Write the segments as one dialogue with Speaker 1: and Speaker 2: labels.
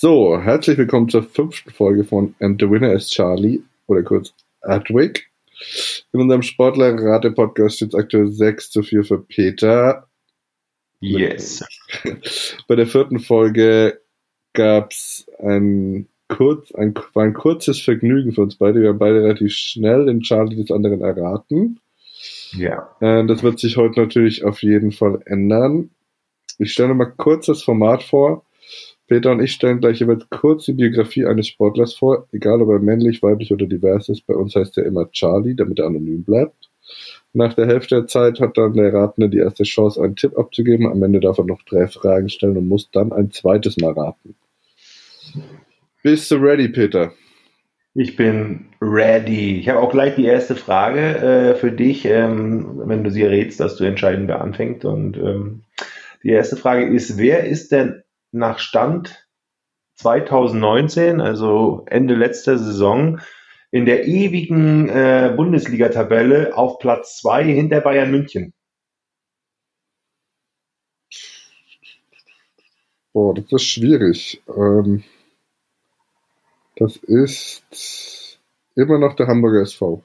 Speaker 1: So, herzlich willkommen zur fünften Folge von And the Winner is Charlie oder kurz Adwick. In unserem Sportler-Rate-Podcast steht es aktuell 6 zu 4 für Peter.
Speaker 2: Yes.
Speaker 1: Bei der vierten Folge gab es ein, kurz, ein, war ein kurzes Vergnügen für uns beide. Wir haben beide relativ schnell den Charlie des anderen erraten.
Speaker 2: Ja.
Speaker 1: Äh, Das wird sich heute natürlich auf jeden Fall ändern. Ich stelle mal kurz das Format vor. Peter und ich stellen gleich jeweils kurz die Biografie eines Sportlers vor, egal ob er männlich, weiblich oder divers ist. Bei uns heißt er immer Charlie, damit er anonym bleibt. Nach der Hälfte der Zeit hat dann der Ratende die erste Chance, einen Tipp abzugeben. Am Ende darf er noch drei Fragen stellen und muss dann ein zweites Mal raten. Bist du ready, Peter?
Speaker 2: Ich bin ready. Ich habe auch gleich die erste Frage äh, für dich, ähm, wenn du sie errätst, dass du entscheiden, wer anfängt. Und ähm, die erste Frage ist, wer ist denn nach Stand 2019, also Ende letzter Saison, in der ewigen äh, Bundesliga-Tabelle auf Platz 2 hinter Bayern München?
Speaker 1: Boah, das ist schwierig. Ähm, das ist immer noch der Hamburger SV.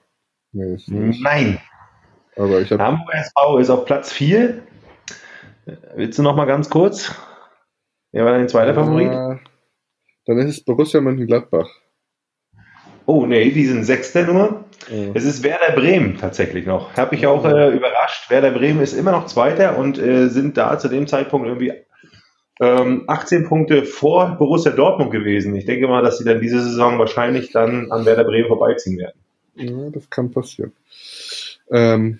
Speaker 1: Nee.
Speaker 2: Nein.
Speaker 1: Aber ich habe
Speaker 2: Hamburger SV ist auf Platz 4. Willst du noch mal ganz kurz? Wer war dein zweiter Favorit?
Speaker 1: Äh, Dann ist es Borussia Mönchengladbach.
Speaker 2: Oh, nee, die sind Sechster nur.
Speaker 1: Äh,
Speaker 2: Es ist Werder Bremen tatsächlich noch. Habe ich auch äh, überrascht. Werder Bremen ist immer noch Zweiter und äh, sind da zu dem Zeitpunkt irgendwie ähm, 18 Punkte vor Borussia Dortmund gewesen. Ich denke mal, dass sie dann diese Saison wahrscheinlich dann an Werder Bremen vorbeiziehen werden.
Speaker 1: ja, das kann passieren. Ähm,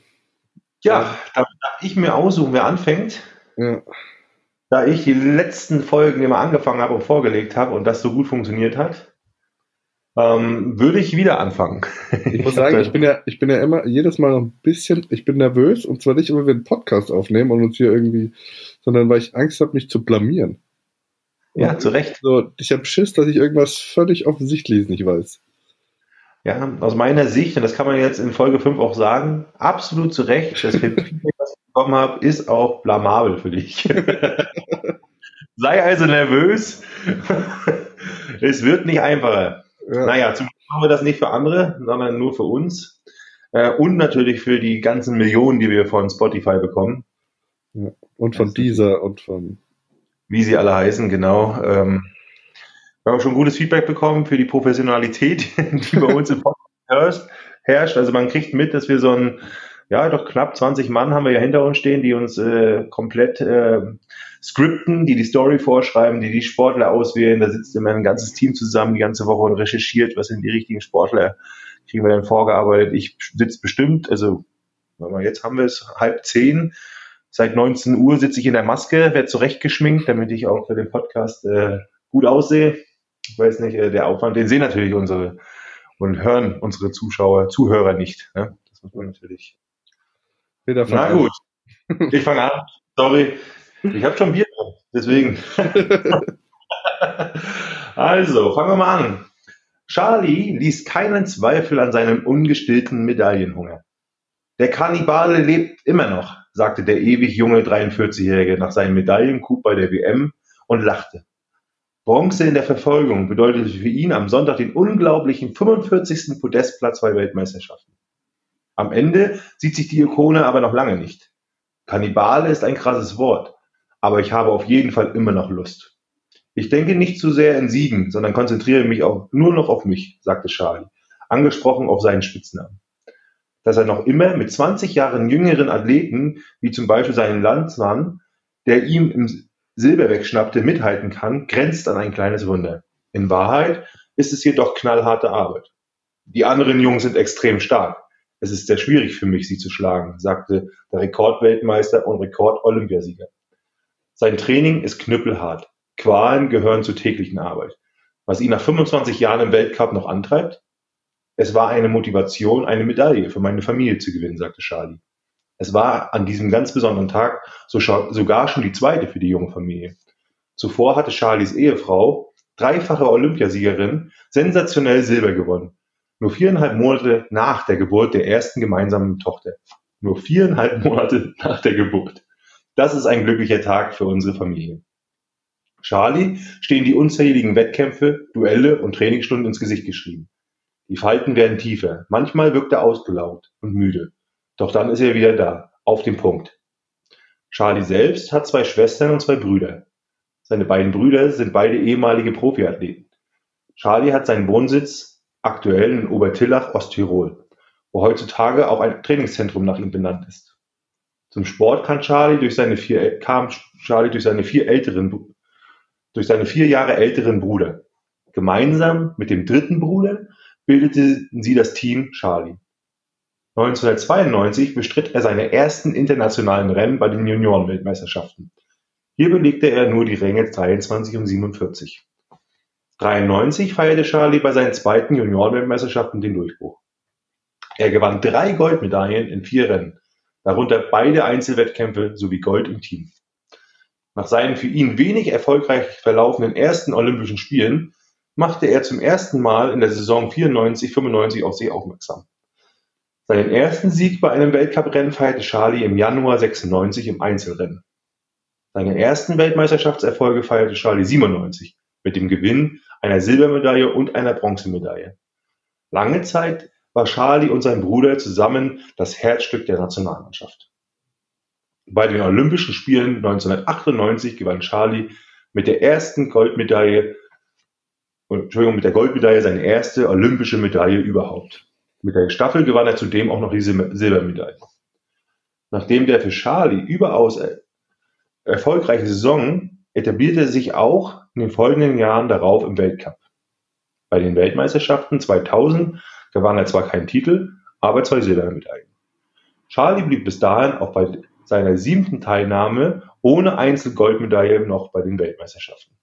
Speaker 2: Ja, da darf ich mir aussuchen, wer anfängt.
Speaker 1: ja.
Speaker 2: Da ich die letzten Folgen immer angefangen habe und vorgelegt habe und das so gut funktioniert hat, ähm, würde ich wieder anfangen.
Speaker 1: Ich muss sagen, ich bin ja, ich bin ja immer jedes Mal noch ein bisschen, ich bin nervös und zwar nicht wenn wir einen Podcast aufnehmen und uns hier irgendwie, sondern weil ich Angst habe, mich zu blamieren.
Speaker 2: ja, zu Recht.
Speaker 1: So, ich habe Schiss, dass ich irgendwas völlig Offensichtliches nicht weiß.
Speaker 2: Ja, aus meiner Sicht, und das kann man jetzt in Folge 5 auch sagen, absolut zu Recht, das Feedback, was bekommen habe, ist auch blamabel für dich. Sei also nervös. es wird nicht einfacher.
Speaker 1: Ja,
Speaker 2: Naja, zum Glück machen wir das nicht für andere, sondern nur für uns. Äh, Und natürlich für die ganzen Millionen, die wir von Spotify bekommen,
Speaker 1: und von dieser und von.
Speaker 2: wie sie alle heißen, genau. Ähm, Wir haben schon gutes Feedback bekommen für die Professionalität, die bei uns im Podcast herrscht. Also man kriegt mit, dass wir so ein, ja, doch knapp 20 Mann haben wir ja hinter uns stehen, die uns äh, komplett äh, skripten, die die Story vorschreiben, die die Sportler auswählen. Da sitzt immer ein ganzes Team zusammen die ganze Woche und recherchiert, was sind die richtigen Sportler, kriegen wir dann vorgearbeitet. Ich sitze bestimmt, also jetzt haben wir es halb zehn. Seit 19 Uhr sitze ich in der Maske, werde zurechtgeschminkt, damit ich auch für den Podcast äh, gut aussehe. Ich weiß nicht, äh, der Aufwand, den sehen natürlich unsere und hören unsere Zuschauer, Zuhörer nicht. Ne? Das muss man natürlich.
Speaker 1: Peter
Speaker 2: Na gut, ich fange an. Sorry, ich habe schon Bier drin, deswegen. also, fangen wir mal an. Charlie ließ keinen Zweifel an seinem ungestillten Medaillenhunger. Der Kannibale lebt immer noch, sagte der ewig junge 43-Jährige nach seinem Medaillencoup bei der WM und lachte. Bronze in der Verfolgung bedeutete für ihn am Sonntag den unglaublichen 45. Podestplatz bei Weltmeisterschaften. Am Ende sieht sich die Ikone aber noch lange nicht. Kannibale ist ein krasses Wort, aber ich habe auf jeden Fall immer noch Lust. Ich denke nicht zu sehr in Siegen, sondern konzentriere mich auch nur noch auf mich, sagte Charlie, angesprochen auf seinen Spitznamen. Dass er noch immer mit 20 Jahren jüngeren Athleten, wie zum Beispiel seinen Landsmann, der ihm im Silber wegschnappte, mithalten kann, grenzt an ein kleines Wunder. In Wahrheit ist es jedoch knallharte Arbeit. Die anderen Jungs sind extrem stark. Es ist sehr schwierig für mich, sie zu schlagen, sagte der Rekordweltmeister und Rekord-Olympiasieger. Sein Training ist knüppelhart. Qualen gehören zur täglichen Arbeit. Was ihn nach 25 Jahren im Weltcup noch antreibt? Es war eine Motivation, eine Medaille für meine Familie zu gewinnen, sagte Charlie. Es war an diesem ganz besonderen Tag sogar schon die zweite für die junge Familie. Zuvor hatte Charlies Ehefrau, dreifache Olympiasiegerin, sensationell Silber gewonnen. Nur viereinhalb Monate nach der Geburt der ersten gemeinsamen Tochter. Nur viereinhalb Monate nach der Geburt. Das ist ein glücklicher Tag für unsere Familie. Charlie stehen die unzähligen Wettkämpfe, Duelle und Trainingsstunden ins Gesicht geschrieben. Die Falten werden tiefer, manchmal wirkt er ausgelaugt und müde. Doch dann ist er wieder da, auf dem Punkt. Charlie selbst hat zwei Schwestern und zwei Brüder. Seine beiden Brüder sind beide ehemalige Profiathleten. Charlie hat seinen Wohnsitz aktuell in Obertillach, Osttirol, wo heutzutage auch ein Trainingszentrum nach ihm benannt ist. Zum Sport kam Charlie durch seine vier älteren, durch seine vier Jahre älteren Bruder. Gemeinsam mit dem dritten Bruder bildeten sie das Team Charlie. 1992 bestritt er seine ersten internationalen Rennen bei den Juniorenweltmeisterschaften. Hier belegte er nur die Ränge 23 und 47. 93 feierte Charlie bei seinen zweiten Juniorenweltmeisterschaften den Durchbruch. Er gewann drei Goldmedaillen in vier Rennen, darunter beide Einzelwettkämpfe sowie Gold im Team. Nach seinen für ihn wenig erfolgreich verlaufenden ersten Olympischen Spielen machte er zum ersten Mal in der Saison 94/95 auf sich aufmerksam. Seinen ersten Sieg bei einem Weltcuprennen feierte Charlie im Januar 96 im Einzelrennen. Seine ersten Weltmeisterschaftserfolge feierte Charlie 97 mit dem Gewinn einer Silbermedaille und einer Bronzemedaille. Lange Zeit war Charlie und sein Bruder zusammen das Herzstück der Nationalmannschaft. Bei den Olympischen Spielen 1998 gewann Charlie mit der ersten Goldmedaille Entschuldigung, mit der Goldmedaille seine erste olympische Medaille überhaupt. Mit der Staffel gewann er zudem auch noch die Silbermedaille. Nachdem der für Charlie überaus erfolgreiche Saison etablierte er sich auch in den folgenden Jahren darauf im Weltcup. Bei den Weltmeisterschaften 2000 gewann er zwar keinen Titel, aber zwei Silbermedaillen. Charlie blieb bis dahin auch bei seiner siebten Teilnahme ohne Einzelgoldmedaille noch bei den Weltmeisterschaften.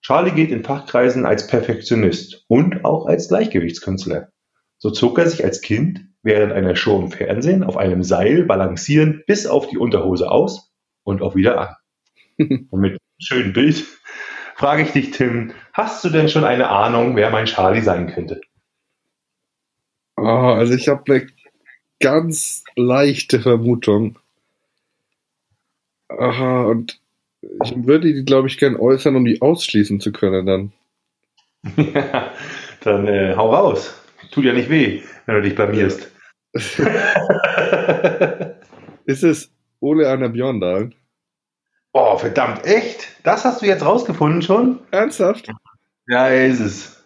Speaker 2: Charlie gilt in Fachkreisen als Perfektionist und auch als Gleichgewichtskünstler. So zog er sich als Kind während einer Show im Fernsehen auf einem Seil balancierend bis auf die Unterhose aus und auch wieder an. Und mit einem schönen Bild frage ich dich, Tim, hast du denn schon eine Ahnung, wer mein Charlie sein könnte?
Speaker 1: Oh, also ich habe eine ganz leichte Vermutung. Aha, und ich würde die, glaube ich, gern äußern, um die ausschließen zu können dann.
Speaker 2: Ja, dann äh, hau raus. Tut ja nicht weh, wenn du dich blamierst.
Speaker 1: ist es Ole Anna Björndal?
Speaker 2: Oh, verdammt, echt? Das hast du jetzt rausgefunden schon?
Speaker 1: Ernsthaft?
Speaker 2: Ja, ist es.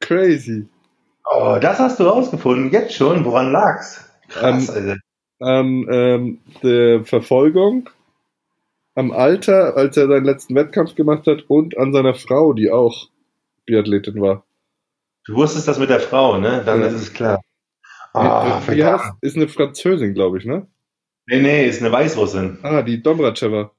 Speaker 1: Crazy.
Speaker 2: Oh, das hast du rausgefunden, jetzt schon? Woran lag's?
Speaker 1: Krass, um, Alter. An ähm, der Verfolgung am Alter, als er seinen letzten Wettkampf gemacht hat und an seiner Frau, die auch Biathletin war.
Speaker 2: Du wusstest das mit der Frau, ne? Dann ja. ist es klar.
Speaker 1: Ah, oh, heißt, ist eine Französin, glaube ich, ne?
Speaker 2: Nee, nee, ist eine Weißrussin.
Speaker 1: Ah, die Domracheva.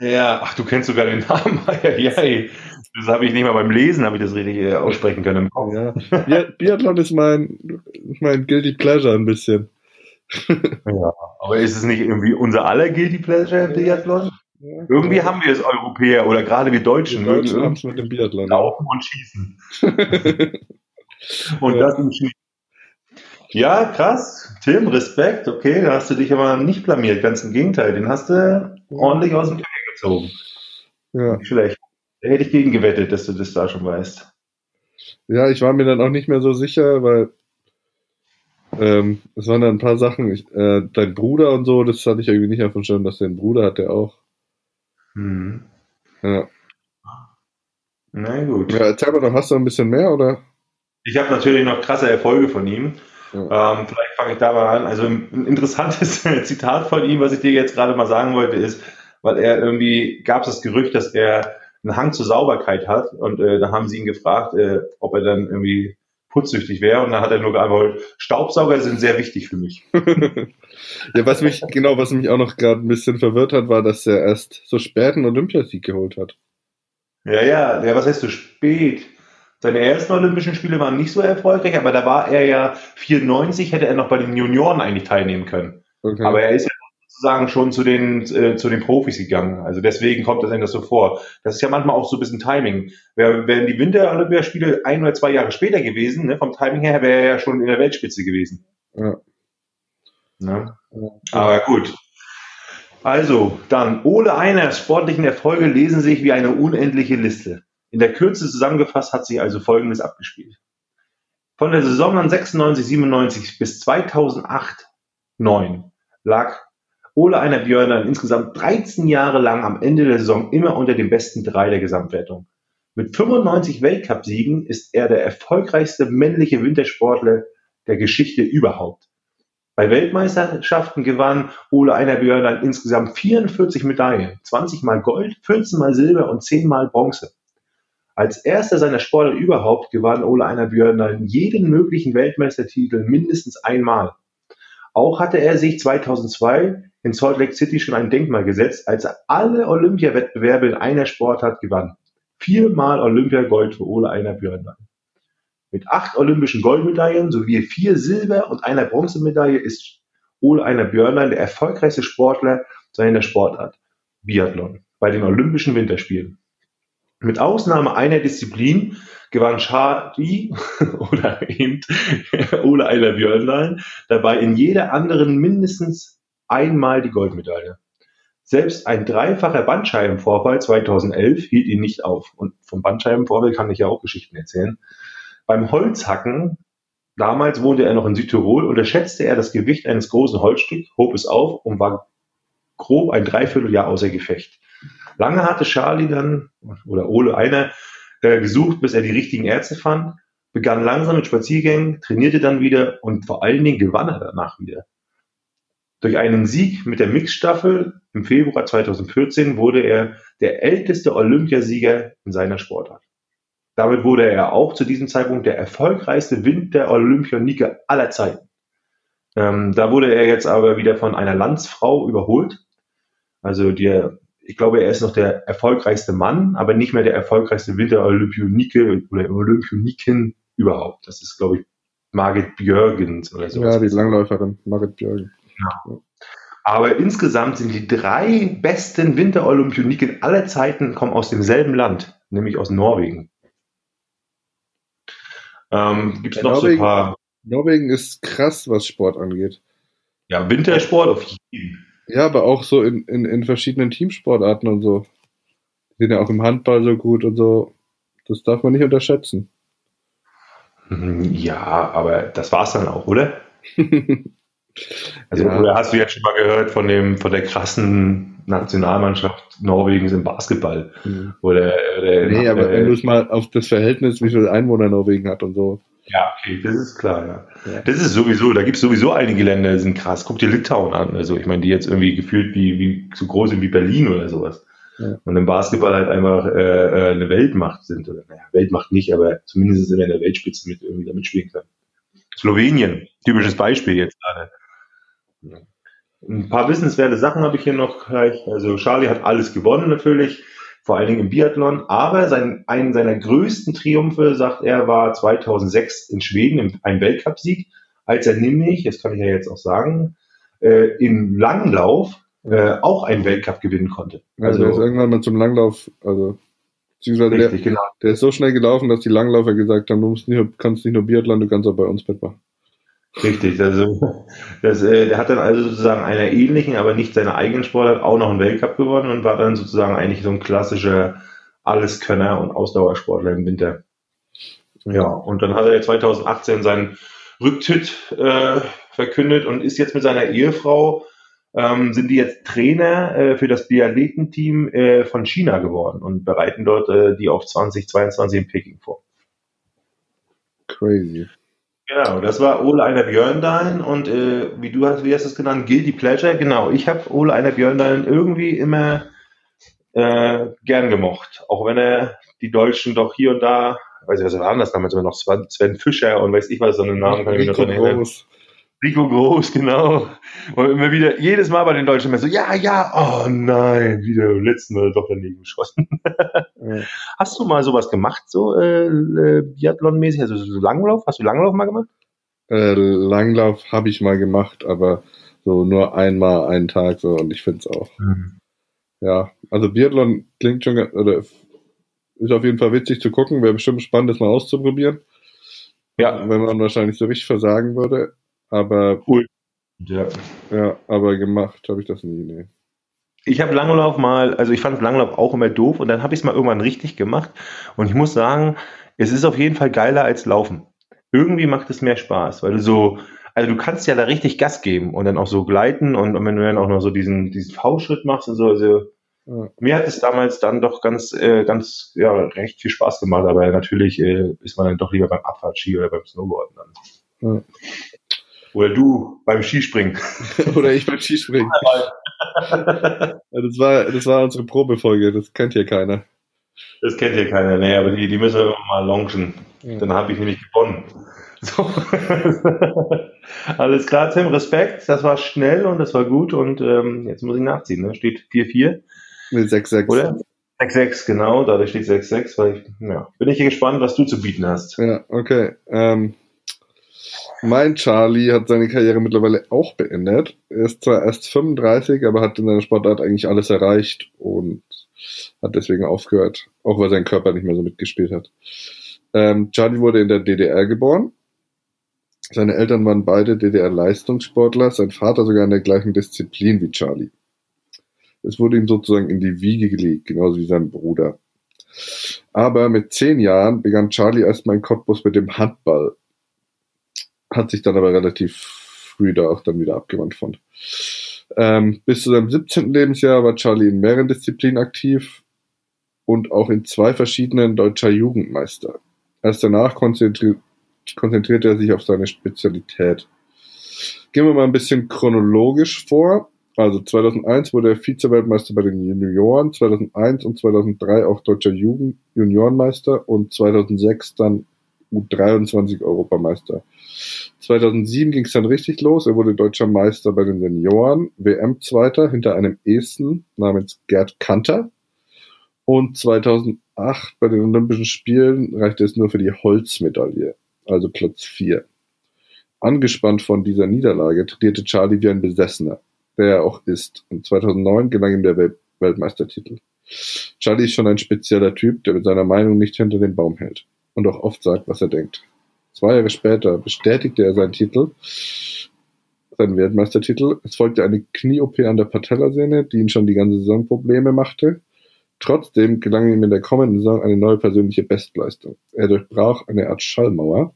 Speaker 2: Ja, ach, du kennst sogar den Namen. ja, das habe ich nicht mal beim Lesen, habe ich das richtig äh, aussprechen können Kopf.
Speaker 1: Ja. Biathlon ist mein, mein Guilty Pleasure ein bisschen.
Speaker 2: ja, aber ist es nicht irgendwie unser aller Guilty Pleasure im Biathlon? Ja, irgendwie haben wir es Europäer oder gerade wir Deutschen.
Speaker 1: Wir Deutschen haben es mit dem Biathlon.
Speaker 2: Laufen und schießen. und ja. das im Schnee. Ja, krass. Tim, Respekt. Okay, da hast du dich aber nicht blamiert. Ganz im Gegenteil. Den hast du ordentlich aus dem gezogen. Ja. Nicht schlecht. Da hätte ich gegen gewettet, dass du das da schon weißt.
Speaker 1: Ja, ich war mir dann auch nicht mehr so sicher, weil ähm, es waren dann ein paar Sachen. Ich, äh, dein Bruder und so, das hatte ich irgendwie nicht auf dem Schirm, dass der einen Bruder hat, der auch.
Speaker 2: Hm.
Speaker 1: Ja.
Speaker 2: Na gut.
Speaker 1: Ja, erzähl mal noch, hast du ein bisschen mehr, oder?
Speaker 2: Ich habe natürlich noch krasse Erfolge von ihm. Ja. Ähm, vielleicht fange ich da mal an. Also ein interessantes Zitat von ihm, was ich dir jetzt gerade mal sagen wollte, ist, weil er irgendwie gab es das Gerücht, dass er einen Hang zur Sauberkeit hat und äh, da haben sie ihn gefragt, äh, ob er dann irgendwie putzsüchtig wäre und dann hat er nur geantwortet, Staubsauger sind sehr wichtig für mich.
Speaker 1: ja, was mich, genau, was mich auch noch gerade ein bisschen verwirrt hat, war, dass er erst so spät einen Olympiasieg geholt hat.
Speaker 2: Ja, ja, ja, was heißt so spät? Seine ersten Olympischen Spiele waren nicht so erfolgreich, aber da war er ja 94, hätte er noch bei den Junioren eigentlich teilnehmen können. Okay. Aber er ist sozusagen schon zu den, äh, zu den Profis gegangen. Also deswegen kommt das das so vor. Das ist ja manchmal auch so ein bisschen Timing. Wären die Winter-Olympiaspiele ein oder zwei Jahre später gewesen, ne, vom Timing her, wäre er ja schon in der Weltspitze gewesen. Ja. Ne? Aber gut. Also, dann, Ole Einers sportlichen Erfolge lesen sich wie eine unendliche Liste. In der Kürze zusammengefasst hat sich also Folgendes abgespielt. Von der Saison an 96, 97 bis 2008, 9 lag Ole Einer Björner insgesamt 13 Jahre lang am Ende der Saison immer unter den besten drei der Gesamtwertung. Mit 95 Weltcupsiegen ist er der erfolgreichste männliche Wintersportler der Geschichte überhaupt. Bei Weltmeisterschaften gewann Ole Einer Björner insgesamt 44 Medaillen, 20 mal Gold, 14 mal Silber und 10 mal Bronze. Als erster seiner Sportler überhaupt gewann Ole Einer Björner jeden möglichen Weltmeistertitel mindestens einmal. Auch hatte er sich 2002 in Salt Lake City schon ein Denkmal gesetzt, als er alle Olympiawettbewerbe in einer Sportart gewann. Viermal Olympiagold für Ole Einer Björnlein. Mit acht olympischen Goldmedaillen sowie vier Silber- und einer Bronzemedaille ist Ole Einer Björnlein der erfolgreichste Sportler seiner Sportart, Biathlon, bei den Olympischen Winterspielen. Mit Ausnahme einer Disziplin gewann Charlie oder eben Ole Einer Björnlein dabei in jeder anderen mindestens einmal die Goldmedaille. Selbst ein dreifacher Bandscheibenvorfall 2011 hielt ihn nicht auf. Und vom Bandscheibenvorfall kann ich ja auch Geschichten erzählen. Beim Holzhacken, damals wohnte er noch in Südtirol, unterschätzte er das Gewicht eines großen Holzstücks, hob es auf und war grob ein Dreivierteljahr außer Gefecht. Lange hatte Charlie dann, oder Ole einer, äh, gesucht, bis er die richtigen Ärzte fand, begann langsam mit Spaziergängen, trainierte dann wieder und vor allen Dingen gewann er danach wieder. Durch einen Sieg mit der Mixstaffel im Februar 2014 wurde er der älteste Olympiasieger in seiner Sportart. Damit wurde er auch zu diesem Zeitpunkt der erfolgreichste Winter-Olympioniker aller Zeiten. Ähm, da wurde er jetzt aber wieder von einer Landsfrau überholt. Also der, ich glaube, er ist noch der erfolgreichste Mann, aber nicht mehr der erfolgreichste Winter-Olympionike oder Olympioniken überhaupt. Das ist, glaube ich, Margit Björgens oder so.
Speaker 1: Ja, die Langläuferin Margit Björgen.
Speaker 2: Genau. Aber insgesamt sind die drei besten Winterolympioniken aller Zeiten kommen aus demselben Land, nämlich aus Norwegen. Ähm, Gibt es noch
Speaker 1: Norwegen,
Speaker 2: so ein paar.
Speaker 1: Norwegen ist krass, was Sport angeht.
Speaker 2: Ja, Wintersport auf jeden.
Speaker 1: Ja, aber auch so in, in, in verschiedenen Teamsportarten und so. Die sind ja auch im Handball so gut und so. Das darf man nicht unterschätzen.
Speaker 2: Ja, aber das war's dann auch, oder? Also
Speaker 1: Ja.
Speaker 2: hast du jetzt schon mal gehört von dem von der krassen Nationalmannschaft Norwegens im Basketball?
Speaker 1: Mhm.
Speaker 2: Oder, oder
Speaker 1: Nee, aber wenn du es mal auf das Verhältnis, wie viele Einwohner Norwegen hat und so.
Speaker 2: Ja, okay, das ist klar, ja.
Speaker 1: Ja.
Speaker 2: Das ist sowieso, da gibt es sowieso einige Länder, die sind krass. Guck dir Litauen an. Also ich meine, die jetzt irgendwie gefühlt wie, wie so groß sind wie Berlin oder sowas.
Speaker 1: Ja.
Speaker 2: Und im Basketball halt einfach äh, äh, eine Weltmacht sind. Oder naja, Weltmacht nicht, aber zumindest in der Weltspitze mit irgendwie damit spielen können. Slowenien, typisches Beispiel jetzt gerade. Ein paar wissenswerte Sachen habe ich hier noch gleich. Also Charlie hat alles gewonnen natürlich, vor allen Dingen im Biathlon. Aber sein, einen seiner größten Triumphe, sagt er, war 2006 in Schweden im, ein Weltcupsieg, als er nämlich, das kann ich ja jetzt auch sagen, äh, im Langlauf äh, auch einen Weltcup gewinnen konnte.
Speaker 1: Also, der ist irgendwann mal zum Langlauf, also beziehungsweise der,
Speaker 2: richtig, genau.
Speaker 1: der ist so schnell gelaufen, dass die Langläufer gesagt haben, du musst nicht, nur- kannst nicht nur Biathlon, du kannst auch bei uns mitmachen.
Speaker 2: Richtig, also das, äh, der hat dann also sozusagen einer ähnlichen, aber nicht seiner eigenen Sportart auch noch einen Weltcup gewonnen und war dann sozusagen eigentlich so ein klassischer Alleskönner und Ausdauersportler im Winter. Ja, und dann hat er 2018 seinen Rücktritt äh, verkündet und ist jetzt mit seiner Ehefrau, ähm, sind die jetzt Trainer äh, für das Biathletenteam äh, von China geworden und bereiten dort äh, die auf 2022 in Peking vor.
Speaker 1: Crazy.
Speaker 2: Genau, das war Ole Einer Björndahl und äh, wie du hast, wie hast du es genannt, Guilty Pleasure. Genau, ich habe Ole Einer Björndahl irgendwie immer äh, gern gemocht, auch wenn er die Deutschen doch hier und da, weiß ich was war das damals immer noch Sven, Fischer und weiß ich was, so einen Namen kann ich mich noch erinnern. Rico Groß, genau. Und immer wieder, jedes Mal bei den Deutschen immer so, ja, ja, oh nein, wieder beim letzten Mal doch daneben geschossen.
Speaker 1: Ja.
Speaker 2: Hast du mal sowas gemacht, so äh, äh, Biathlon-mäßig, also so Langlauf? Hast du Langlauf mal gemacht?
Speaker 1: Äh, Langlauf habe ich mal gemacht, aber so nur einmal einen Tag so und ich finde es auch. Ja, also Biathlon klingt schon, oder ist auf jeden Fall witzig zu gucken, wäre bestimmt spannend, das mal auszuprobieren,
Speaker 2: Ja,
Speaker 1: wenn man wahrscheinlich so richtig versagen würde. Aber
Speaker 2: ja.
Speaker 1: ja, aber gemacht habe ich das nie, nee.
Speaker 2: ich habe Langlauf mal, also ich fand Langlauf auch immer doof und dann habe ich es mal irgendwann richtig gemacht und ich muss sagen, es ist auf jeden Fall geiler als Laufen. Irgendwie macht es mehr Spaß, weil du so, also du kannst ja da richtig Gas geben und dann auch so gleiten und, und wenn du dann auch noch so diesen, diesen V-Schritt machst und so, also ja. mir hat es damals dann doch ganz, äh, ganz, ja, recht viel Spaß gemacht, aber natürlich äh, ist man dann doch lieber beim Abfahrtski oder beim Snowboarden dann. Ja. Oder du beim Skispringen.
Speaker 1: Oder ich beim Skispringen. das, war, das war unsere Probefolge, das kennt hier keiner.
Speaker 2: Das kennt hier keiner, nee, aber die, die müssen wir mal launchen. Ja. Dann habe ich nämlich gewonnen. So. Alles klar, Tim, Respekt. Das war schnell und das war gut und ähm, jetzt muss ich nachziehen. Ne? Steht 4-4.
Speaker 1: Mit 6-6.
Speaker 2: Oder? 6-6, genau, dadurch steht 6-6, weil ich, ja, bin ich gespannt, was du zu bieten hast.
Speaker 1: Ja, okay. Ähm, mein Charlie hat seine Karriere mittlerweile auch beendet. Er ist zwar erst 35, aber hat in seiner Sportart eigentlich alles erreicht und hat deswegen aufgehört, auch weil sein Körper nicht mehr so mitgespielt hat. Ähm, Charlie wurde in der DDR geboren. Seine Eltern waren beide DDR-Leistungssportler, sein Vater sogar in der gleichen Disziplin wie Charlie. Es wurde ihm sozusagen in die Wiege gelegt, genauso wie sein Bruder. Aber mit zehn Jahren begann Charlie erstmal in Cottbus mit dem Handball hat sich dann aber relativ früh da auch dann wieder abgewandt von. Ähm, bis zu seinem 17. Lebensjahr war Charlie in mehreren Disziplinen aktiv und auch in zwei verschiedenen deutscher Jugendmeister. Erst danach konzentri konzentrierte er sich auf seine Spezialität. Gehen wir mal ein bisschen chronologisch vor. Also 2001 wurde er Vize-Weltmeister bei den Junioren, 2001 und 2003 auch deutscher Jugend Juniorenmeister und 2006 dann U23-Europameister. 2007 ging es dann richtig los. Er wurde deutscher Meister bei den Senioren, WM-Zweiter hinter einem Esten namens Gerd Kanter. Und 2008 bei den Olympischen Spielen reichte es nur für die Holzmedaille, also Platz 4. Angespannt von dieser Niederlage trainierte Charlie wie ein Besessener, der er auch ist. Und 2009 gelang ihm der Welt Weltmeistertitel. Charlie ist schon ein spezieller Typ, der mit seiner Meinung nicht hinter den Baum hält und auch oft sagt, was er denkt. Zwei Jahre später bestätigte er seinen Titel, seinen Weltmeistertitel. Es folgte eine Knie-OP an der Patellasehne, die ihn schon die ganze Saison Probleme machte. Trotzdem gelang ihm in der kommenden Saison eine neue persönliche Bestleistung. Er durchbrach eine Art Schallmauer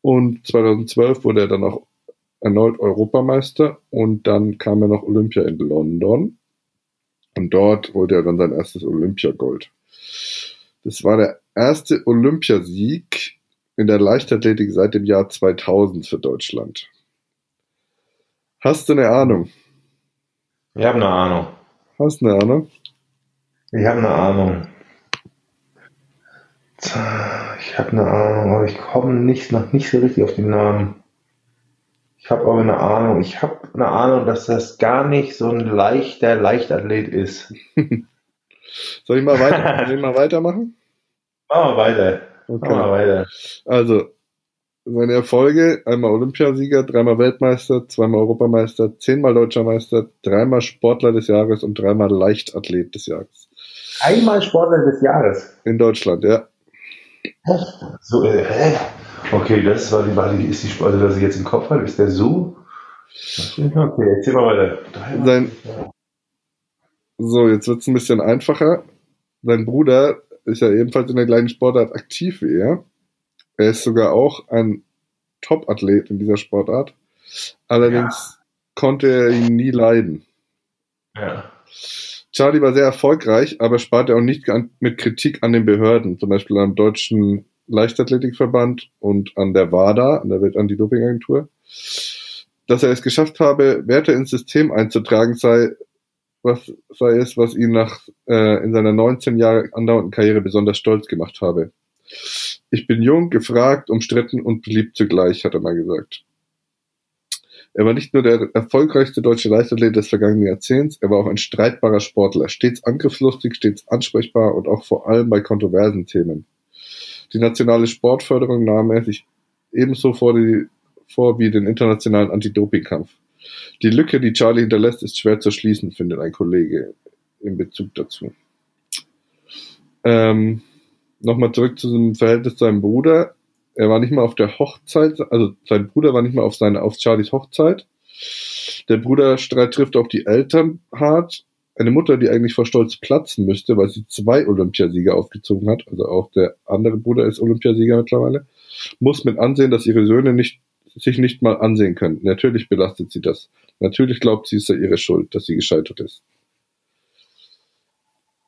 Speaker 1: und 2012 wurde er dann auch erneut Europameister und dann kam er noch Olympia in London und dort holte er dann sein erstes Olympiagold. Das war der erste Olympiasieg in der Leichtathletik seit dem Jahr 2000 für Deutschland. Hast du eine Ahnung?
Speaker 2: Ich habe eine Ahnung.
Speaker 1: Hast du eine Ahnung?
Speaker 2: Ich habe eine Ahnung. Ich habe eine Ahnung, aber ich komme nicht, noch nicht so richtig auf den Namen. Ich habe aber eine Ahnung. Ich habe eine Ahnung, dass das gar nicht so ein leichter Leichtathlet ist.
Speaker 1: Soll ich mal, weiter, soll ich mal weitermachen?
Speaker 2: Machen wir weiter. Okay. Machen wir weiter.
Speaker 1: Also, seine Erfolge, einmal Olympiasieger, dreimal Weltmeister, zweimal Europameister, zehnmal Deutscher Meister, dreimal Sportler des Jahres und dreimal Leichtathlet des Jahres.
Speaker 2: Einmal Sportler des Jahres?
Speaker 1: In Deutschland, ja.
Speaker 2: So, äh? Okay, das war die, war die, ist die Sportler, also, dass ich jetzt im Kopf habe, ist der so? Okay, erzähl mal weiter.
Speaker 1: Sein, so, jetzt wird es ein bisschen einfacher. Sein Bruder ist ja ebenfalls in der gleichen Sportart aktiv wie er. Er ist sogar auch ein Top-Athlet in dieser Sportart. Allerdings ja. konnte er ihn nie leiden.
Speaker 2: Ja.
Speaker 1: Charlie war sehr erfolgreich, aber sparte auch nicht mit Kritik an den Behörden, zum Beispiel am Deutschen Leichtathletikverband und an der WADA, an der Welt-Anti-Doping-Agentur. Dass er es geschafft habe, Werte ins System einzutragen, sei was sei es, was ihn nach äh, in seiner 19 Jahre andauernden Karriere besonders stolz gemacht habe. Ich bin jung, gefragt, umstritten und beliebt zugleich, hat er mal gesagt. Er war nicht nur der erfolgreichste deutsche Leichtathlet des vergangenen Jahrzehnts, er war auch ein streitbarer Sportler, stets angriffslustig, stets ansprechbar und auch vor allem bei kontroversen Themen. Die nationale Sportförderung nahm er sich ebenso vor, die, vor wie den internationalen Anti-Doping-Kampf. Die Lücke, die Charlie hinterlässt, ist schwer zu schließen, findet ein Kollege in Bezug dazu. Ähm, Nochmal zurück zu dem Verhältnis zu seinem Bruder. Er war nicht mal auf der Hochzeit, also sein Bruder war nicht mal auf seine, auf Charlies Hochzeit. Der Bruderstreit trifft auch die Eltern hart. eine Mutter, die eigentlich vor Stolz platzen müsste, weil sie zwei Olympiasieger aufgezogen hat, also auch der andere Bruder ist Olympiasieger mittlerweile, muss mit ansehen, dass ihre Söhne nicht, sich nicht mal ansehen können. Natürlich belastet sie das. Natürlich glaubt sie, es sei ihre Schuld, dass sie gescheitert ist.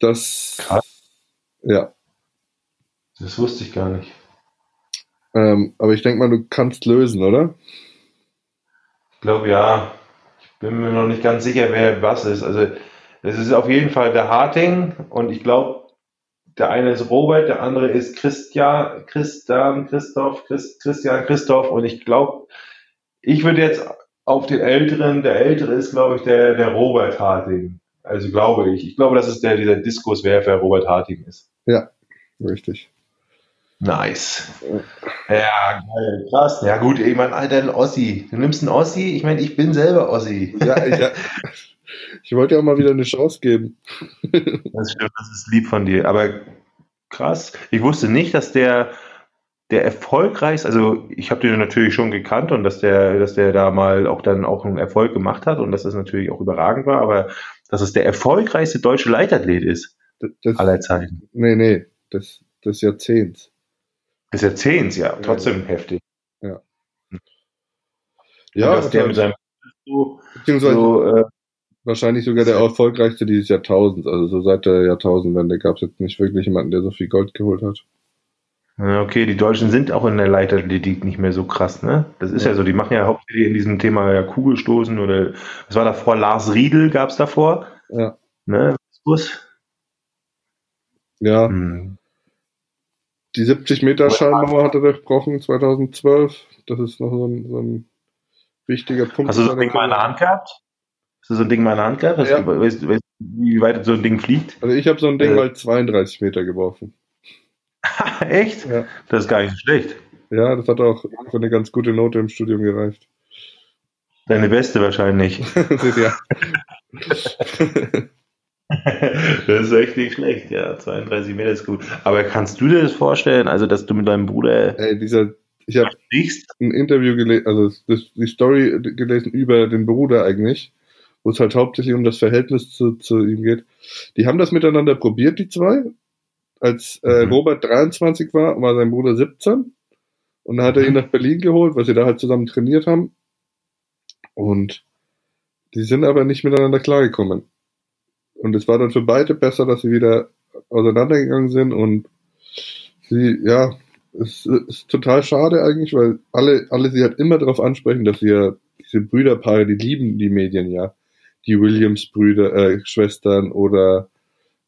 Speaker 1: Das.
Speaker 2: Krass.
Speaker 1: Ja.
Speaker 2: Das wusste ich gar nicht.
Speaker 1: Ähm, aber ich denke mal, du kannst lösen, oder?
Speaker 2: Ich glaube ja. Ich bin mir noch nicht ganz sicher, wer was ist. Also es ist auf jeden Fall der Harting und ich glaube, der eine ist Robert, der andere ist Christian, Christian, Christoph, Christ, Christian, Christoph und ich glaube, ich würde jetzt auf den Älteren, der Ältere ist, glaube ich, der, der Robert Harting. Also glaube ich. Ich glaube, dass es der, dieser Diskuswerfer Robert Harting ist.
Speaker 1: Ja, richtig.
Speaker 2: Nice. Ja, geil, krass. Ja gut, ich meine, Alter, ein Ossi. Du nimmst einen Ossi, ich meine, ich bin selber Ossi.
Speaker 1: Ja, ich, ja. ich wollte ja auch mal wieder eine Chance geben.
Speaker 2: Das stimmt, das ist lieb von dir. Aber krass. Ich wusste nicht, dass der der erfolgreichste, also ich habe den natürlich schon gekannt und dass der, dass der da mal auch dann auch einen Erfolg gemacht hat und dass das natürlich auch überragend war, aber dass es der erfolgreichste deutsche Leitathlet ist
Speaker 1: Das,
Speaker 2: aller Zeiten.
Speaker 1: nee, nee, das, des Jahrzehnts.
Speaker 2: Des Jahrzehnts, ja, trotzdem heftig.
Speaker 1: Ja,
Speaker 2: und dass der mit seinem so,
Speaker 1: beziehungsweise
Speaker 2: so äh,
Speaker 1: wahrscheinlich sogar der erfolgreichste dieses Jahrtausends. Also so seit der Jahrtausendwende gab es jetzt nicht wirklich jemanden, der so viel Gold geholt hat.
Speaker 2: Okay, die Deutschen sind auch in der Leichtathletik nicht mehr so krass, ne? Das ist ja,
Speaker 1: Ja.
Speaker 2: so, die machen ja hauptsächlich in diesem Thema ja Kugelstoßen oder was war davor? Lars Riedel gab's davor,
Speaker 1: Ja,
Speaker 2: ne? Bus.
Speaker 1: ja.
Speaker 2: Hm.
Speaker 1: Die 70 Meter Schallmauer hat er durchbrochen 2012. Das ist noch so ein, so ein wichtiger Punkt.
Speaker 2: Hast du so ein Ding mal in der Hand gehabt? Hast du so ein Ding mal in der Hand gehabt?
Speaker 1: Ja.
Speaker 2: du, weißt, weißt, du, wie weit so ein Ding fliegt?
Speaker 1: Also ich habe so ein Ding
Speaker 2: Äh.
Speaker 1: mal 32 Meter geworfen.
Speaker 2: Echt?
Speaker 1: Ja.
Speaker 2: Das ist gar nicht so schlecht.
Speaker 1: Ja, das hat auch für eine ganz gute Note im Studium gereicht.
Speaker 2: Deine beste wahrscheinlich.
Speaker 1: ja.
Speaker 2: das ist echt nicht schlecht, ja. 32 Meter ist gut. Aber kannst du dir das vorstellen, also dass du mit deinem Bruder
Speaker 1: Ey, dieser, ich habe ein Interview gelesen, also das, die Story gelesen über den Bruder eigentlich, wo es halt hauptsächlich um das Verhältnis zu, zu ihm geht. Die haben das miteinander probiert, die zwei. Als äh,
Speaker 2: Mhm.
Speaker 1: Robert 23 war, war sein Bruder 17. Und dann hat er ihn nach Berlin geholt, weil sie da halt zusammen trainiert haben. Und die sind aber nicht miteinander klargekommen. Und es war dann für beide besser, dass sie wieder auseinandergegangen sind und sie, ja, es ist total schade eigentlich, weil alle, alle sie halt immer darauf ansprechen, dass sie ja diese Brüderpaare, die lieben die Medien ja. Die Williams-Brüder, äh, Schwestern oder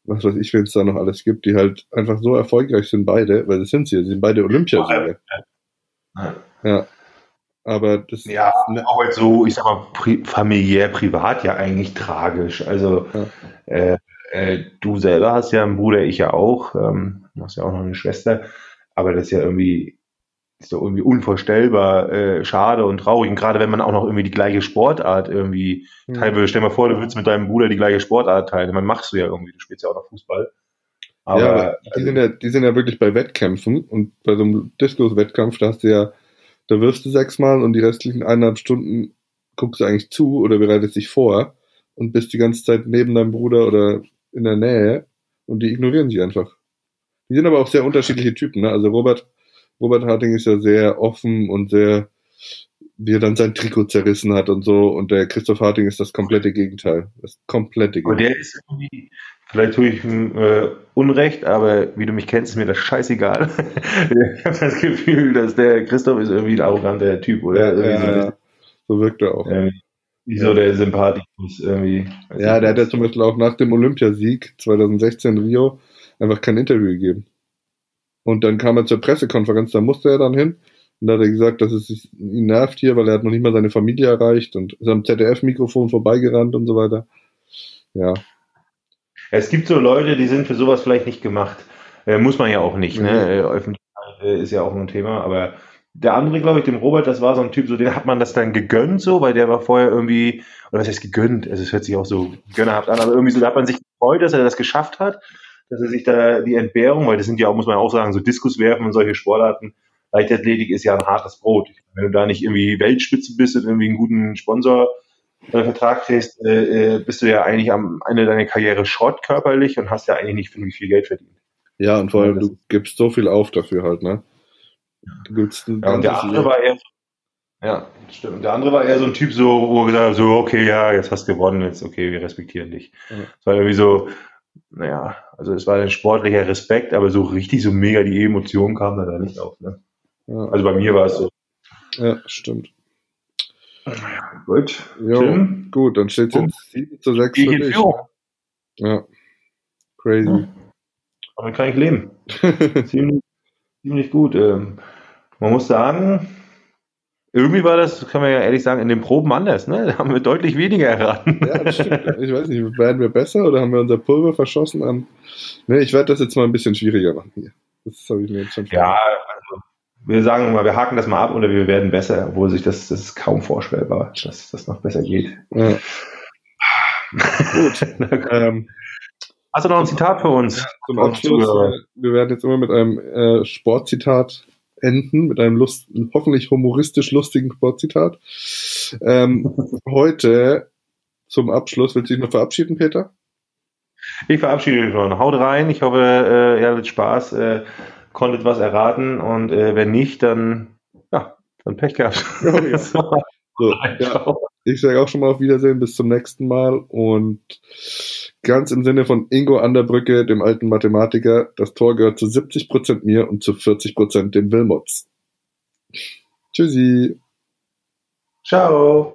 Speaker 1: was weiß ich, wenn es da noch alles gibt, die halt einfach so erfolgreich sind beide, weil das sind sie, sie sind beide Olympiasieger.
Speaker 2: Ja.
Speaker 1: Ja. Aber das
Speaker 2: Ja, auch jetzt so, ich sag mal, pri familiär, privat ja eigentlich tragisch. Also
Speaker 1: Ja.
Speaker 2: äh, äh, du selber hast ja einen Bruder, ich ja auch. Ähm, du hast ja auch noch eine Schwester. Aber das ist ja irgendwie, ist doch irgendwie unvorstellbar äh, schade und traurig. Und gerade wenn man auch noch irgendwie die gleiche Sportart irgendwie
Speaker 1: Hm.
Speaker 2: teilen würde. Stell mal vor, du würdest mit deinem Bruder die gleiche Sportart teilen. Man machst du ja irgendwie, du spielst ja auch noch Fußball. Aber,
Speaker 1: ja, aber die,
Speaker 2: also,
Speaker 1: sind ja, die sind ja wirklich bei Wettkämpfen und bei so einem Diskus-Wettkampf, da hast du ja, da wirfst du sechsmal und die restlichen eineinhalb Stunden guckst du eigentlich zu oder bereitest dich vor und bist die ganze Zeit neben deinem Bruder oder in der Nähe und die ignorieren sich einfach. Die sind aber auch sehr unterschiedliche Typen, ne? Also Robert, Robert Harting ist ja sehr offen und sehr, wie er dann sein Trikot zerrissen hat und so und der Christoph Harting ist das komplette Gegenteil. Das komplette
Speaker 2: aber
Speaker 1: Gegenteil.
Speaker 2: der ist irgendwie, vielleicht tue ich ihm äh, Unrecht, aber wie du mich kennst, ist mir das scheißegal. ich habe das Gefühl, dass der Christoph ist irgendwie ein arroganter Typ, oder?
Speaker 1: Ja, ja,
Speaker 2: so,
Speaker 1: ja. so wirkt er auch.
Speaker 2: ähm, nicht so der Sympathikus irgendwie.
Speaker 1: Ja, der hat ja zum Beispiel auch nach dem Olympiasieg 2016 in Rio einfach kein Interview gegeben. Und dann kam er zur Pressekonferenz, da musste er dann hin. Und da hat er gesagt, dass es sich- ihn nervt hier, weil er hat noch nicht mal seine Familie erreicht und ist am ZDF-Mikrofon vorbeigerannt und so weiter. Ja,
Speaker 2: Es gibt so Leute, die sind für sowas vielleicht nicht gemacht. Äh, muss man ja auch nicht,
Speaker 1: Mhm.
Speaker 2: ne? Äh, Öffentlichkeit ist ja auch ein Thema, aber der andere, glaube ich, dem Robert, das war so ein Typ, so den hat man das dann gegönnt, so, weil der war vorher irgendwie, oder was heißt gegönnt? Also es hört sich auch so gönnerhaft an, aber irgendwie so, da hat man sich gefreut, dass er das geschafft hat, dass er sich da die Entbehrung, weil das sind ja auch, muss man auch sagen, so Diskus werfen und solche Sportarten. Leichtathletik ist ja ein hartes Brot. Wenn du da nicht irgendwie Weltspitze bist und irgendwie einen guten Sponsor einen Vertrag kriegst, äh, äh, bist du ja eigentlich am Ende deiner Karriere Schrott körperlich und hast ja eigentlich nicht viel, viel Geld verdient.
Speaker 1: Ja, und vor allem, du gibst so viel auf dafür halt, ne?
Speaker 2: Du gibst ja, und der andere war eher ja, stimmt. Und der andere war eher so ein Typ, so, wo er gesagt hat, so, okay, ja, jetzt hast du gewonnen, jetzt, okay, wir respektieren dich. Ja. Das war irgendwie so, naja, also es war ein sportlicher Respekt, aber so richtig so mega die Emotionen kamen da, da nicht auf. Ne? Ja. Also bei mir war es so.
Speaker 1: Ja, stimmt.
Speaker 2: Gut.
Speaker 1: Jo, Tim? Gut, dann steht es jetzt 7 zu 6 für dich. Ja. Crazy. Ja.
Speaker 2: Damit kann ich leben. ziemlich, ziemlich gut. Ähm, man muss sagen, irgendwie war das, kann man ja ehrlich sagen, in den Proben anders, ne? Da haben wir deutlich weniger erraten.
Speaker 1: Ja, das stimmt. Ich weiß nicht, werden wir besser oder haben wir unser Pulver verschossen an. Ne, ich werde das jetzt mal ein bisschen schwieriger machen hier. Das habe ich mir jetzt schon
Speaker 2: Ja, also, wir sagen mal, wir haken das mal ab oder wir werden besser, obwohl sich das, das ist kaum vorstellbar, dass das noch besser geht. Ja. Gut. ähm, Hast du noch ein Zitat für uns? Ja,
Speaker 1: zum Abschluss, wir werden jetzt immer mit einem äh, Sportzitat enden mit einem Lust, hoffentlich humoristisch lustigen Sportzitat. Ähm, heute zum Abschluss, willst du dich noch verabschieden, Peter?
Speaker 2: Ich verabschiede mich schon. Haut rein. Ich hoffe, äh, ihr hattet Spaß, äh, konntet was erraten und äh, wenn nicht, dann, ja, dann Pech gehabt. Oh, ja.
Speaker 1: so, ja. Ich sage auch schon mal auf Wiedersehen, bis zum nächsten Mal und ganz im Sinne von Ingo Anderbrücke, dem alten Mathematiker, das Tor gehört zu 70 Prozent mir und zu 40 Prozent den Wilmots. Tschüssi.
Speaker 2: Ciao.